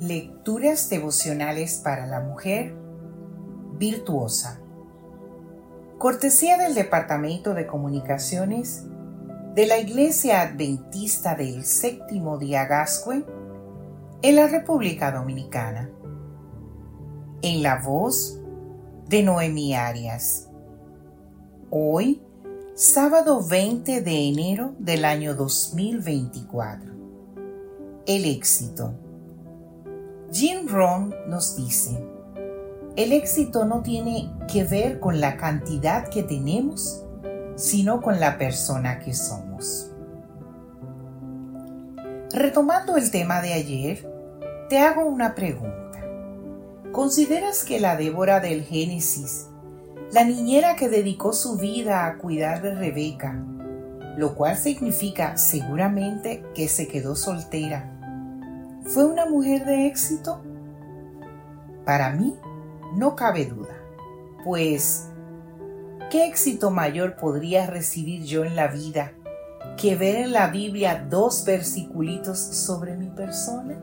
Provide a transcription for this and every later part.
Lecturas devocionales para la mujer virtuosa. Cortesía del Departamento de Comunicaciones de la Iglesia Adventista del Séptimo Día en la República Dominicana. En la voz de Noemi Arias. Hoy, sábado 20 de enero del año 2024. El éxito. Jim Rohn nos dice, el éxito no tiene que ver con la cantidad que tenemos, sino con la persona que somos. Retomando el tema de ayer, te hago una pregunta. ¿Consideras que la Débora del Génesis, la niñera que dedicó su vida a cuidar de Rebeca, lo cual significa seguramente que se quedó soltera, ¿Fue una mujer de éxito? Para mí, no cabe duda, pues, ¿qué éxito mayor podría recibir yo en la vida que ver en la Biblia dos versiculitos sobre mi persona?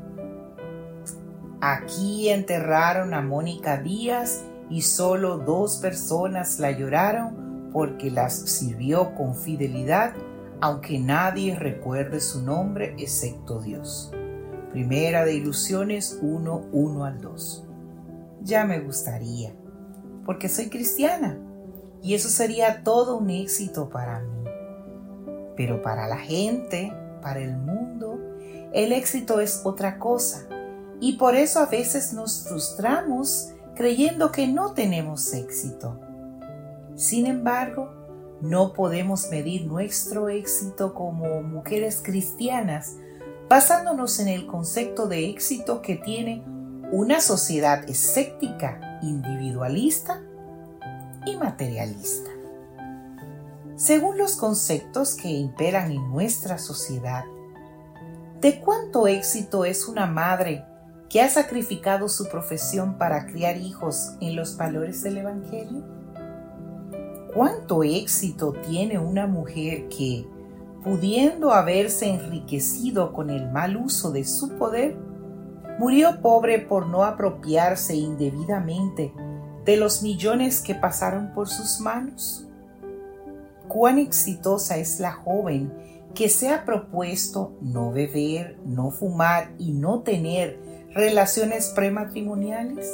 Aquí enterraron a Mónica Díaz y solo dos personas la lloraron porque las sirvió con fidelidad, aunque nadie recuerde su nombre excepto Dios. Primera de Ilusiones 1, 1 al 2. Ya me gustaría, porque soy cristiana y eso sería todo un éxito para mí. Pero para la gente, para el mundo, el éxito es otra cosa y por eso a veces nos frustramos creyendo que no tenemos éxito. Sin embargo, no podemos medir nuestro éxito como mujeres cristianas basándonos en el concepto de éxito que tiene una sociedad escéptica, individualista y materialista. Según los conceptos que imperan en nuestra sociedad, ¿de cuánto éxito es una madre que ha sacrificado su profesión para criar hijos en los valores del Evangelio? ¿Cuánto éxito tiene una mujer que, pudiendo haberse enriquecido con el mal uso de su poder, murió pobre por no apropiarse indebidamente de los millones que pasaron por sus manos? ¿Cuán exitosa es la joven que se ha propuesto no beber, no fumar y no tener relaciones prematrimoniales?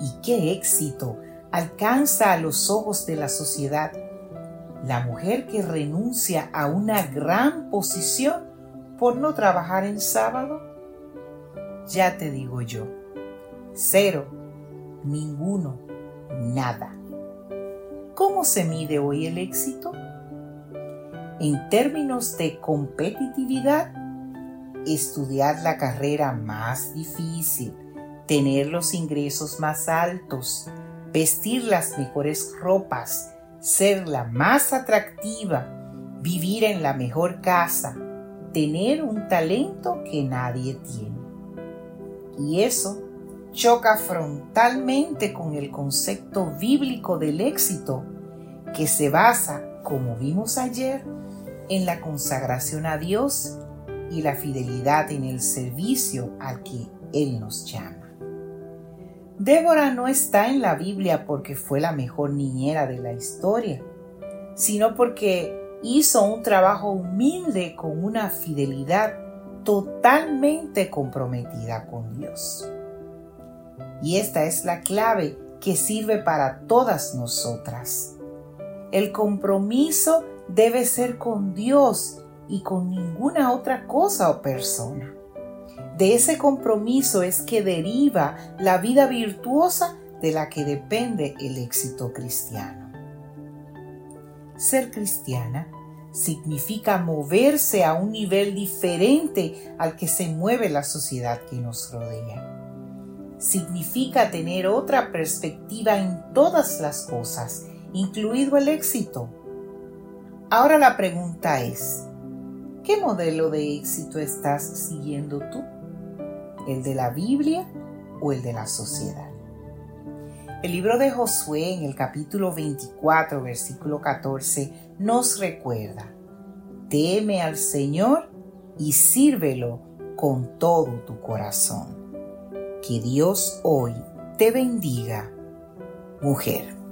¿Y qué éxito alcanza a los ojos de la sociedad la mujer que renuncia a una gran posición por no trabajar en sábado? Ya te digo yo, cero, ninguno, nada. ¿Cómo se mide hoy el éxito? En términos de competitividad, estudiar la carrera más difícil, tener los ingresos más altos, vestir las mejores ropas, ser la más atractiva, vivir en la mejor casa, tener un talento que nadie tiene. Y eso choca frontalmente con el concepto bíblico del éxito que se basa, como vimos ayer, en la consagración a Dios y la fidelidad en el servicio al que Él nos llama. Débora no está en la Biblia porque fue la mejor niñera de la historia, sino porque hizo un trabajo humilde con una fidelidad totalmente comprometida con Dios. Y esta es la clave que sirve para todas nosotras. El compromiso debe ser con Dios y con ninguna otra cosa o persona. De ese compromiso es que deriva la vida virtuosa de la que depende el éxito cristiano. Ser cristiana significa moverse a un nivel diferente al que se mueve la sociedad que nos rodea. Significa tener otra perspectiva en todas las cosas, incluido el éxito. Ahora la pregunta es, ¿qué modelo de éxito estás siguiendo tú? El de la Biblia o el de la sociedad. El libro de Josué en el capítulo 24, versículo 14, nos recuerda, teme al Señor y sírvelo con todo tu corazón. Que Dios hoy te bendiga, mujer.